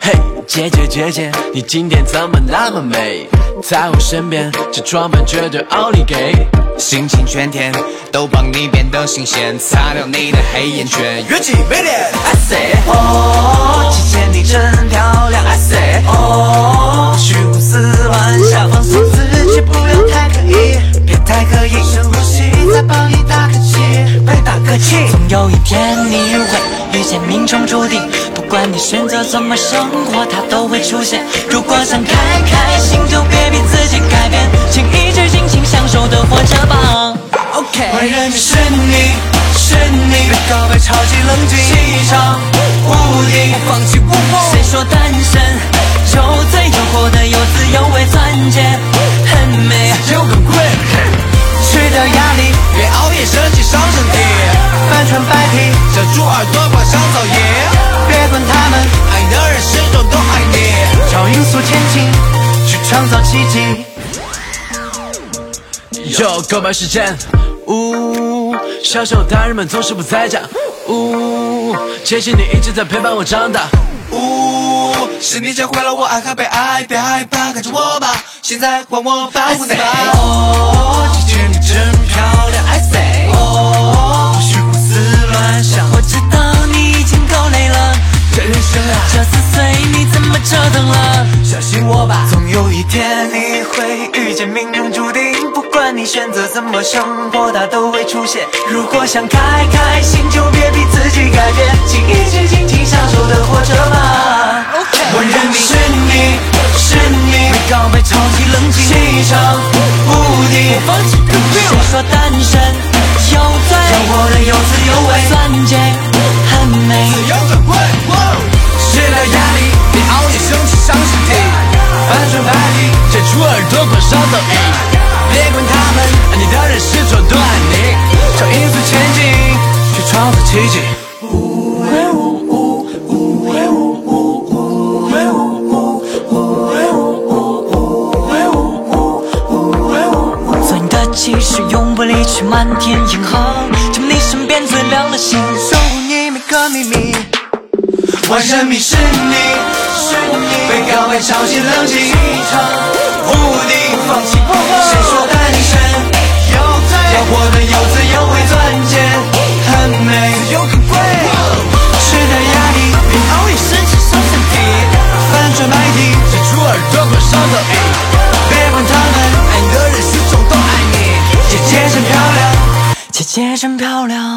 嘿，姐姐姐姐，你今天怎么那么美？在我身边，这装扮绝对奥利给。心情全天都帮你变得新鲜，擦掉你的黑眼圈，元气美脸。I say，哦，姐姐你命中注定，不管你选择怎么生活，它都会出现。如果想开开心，就别逼自己改变，请一直尽情享受的活着吧。OK，万人迷是你，是你，别告白超级冷静，气场无敌，不放弃不放。谁说单身就最诱惑的有滋有味钻戒很美，有个鬼，去掉压力，别熬夜生气伤身体，翻船白皮，遮住耳朵创造奇迹。有告白时间，呜，小时候大人们总是不在家，呜，谢谢你一直在陪伴我长大。呜，是你教会了我爱和被爱，别害怕，跟着我吧，现在换我保护你吧。总有一天你会遇见命中注定，不管你选择怎么生活，它都会出现。如果想开开心，就别逼自己改变，请一直尽情享受的活着吧。我认定是你，是你，没告白超级冷静，气场无敌，放弃不谁说单身有罪？让我的有滋有味，钻戒皮，遮住耳朵快烧噪音。别管他们，爱你的人始终都爱你。朝音速前进，去创造奇迹。做你的骑士，永不离去，漫天银河，成为你身边最亮的星，守护你每个秘密。万人迷是你，是你，被告白超级冷静，气场无敌，不放弃。谁说单身有罪？要活得有滋有味，钻戒很美，有个鬼。吃点压力，别熬夜身体伤身体，翻转麦地，遮住耳朵狂烧噪音，别管他们，爱你的人始终都爱你。姐姐真漂亮，姐姐真漂亮。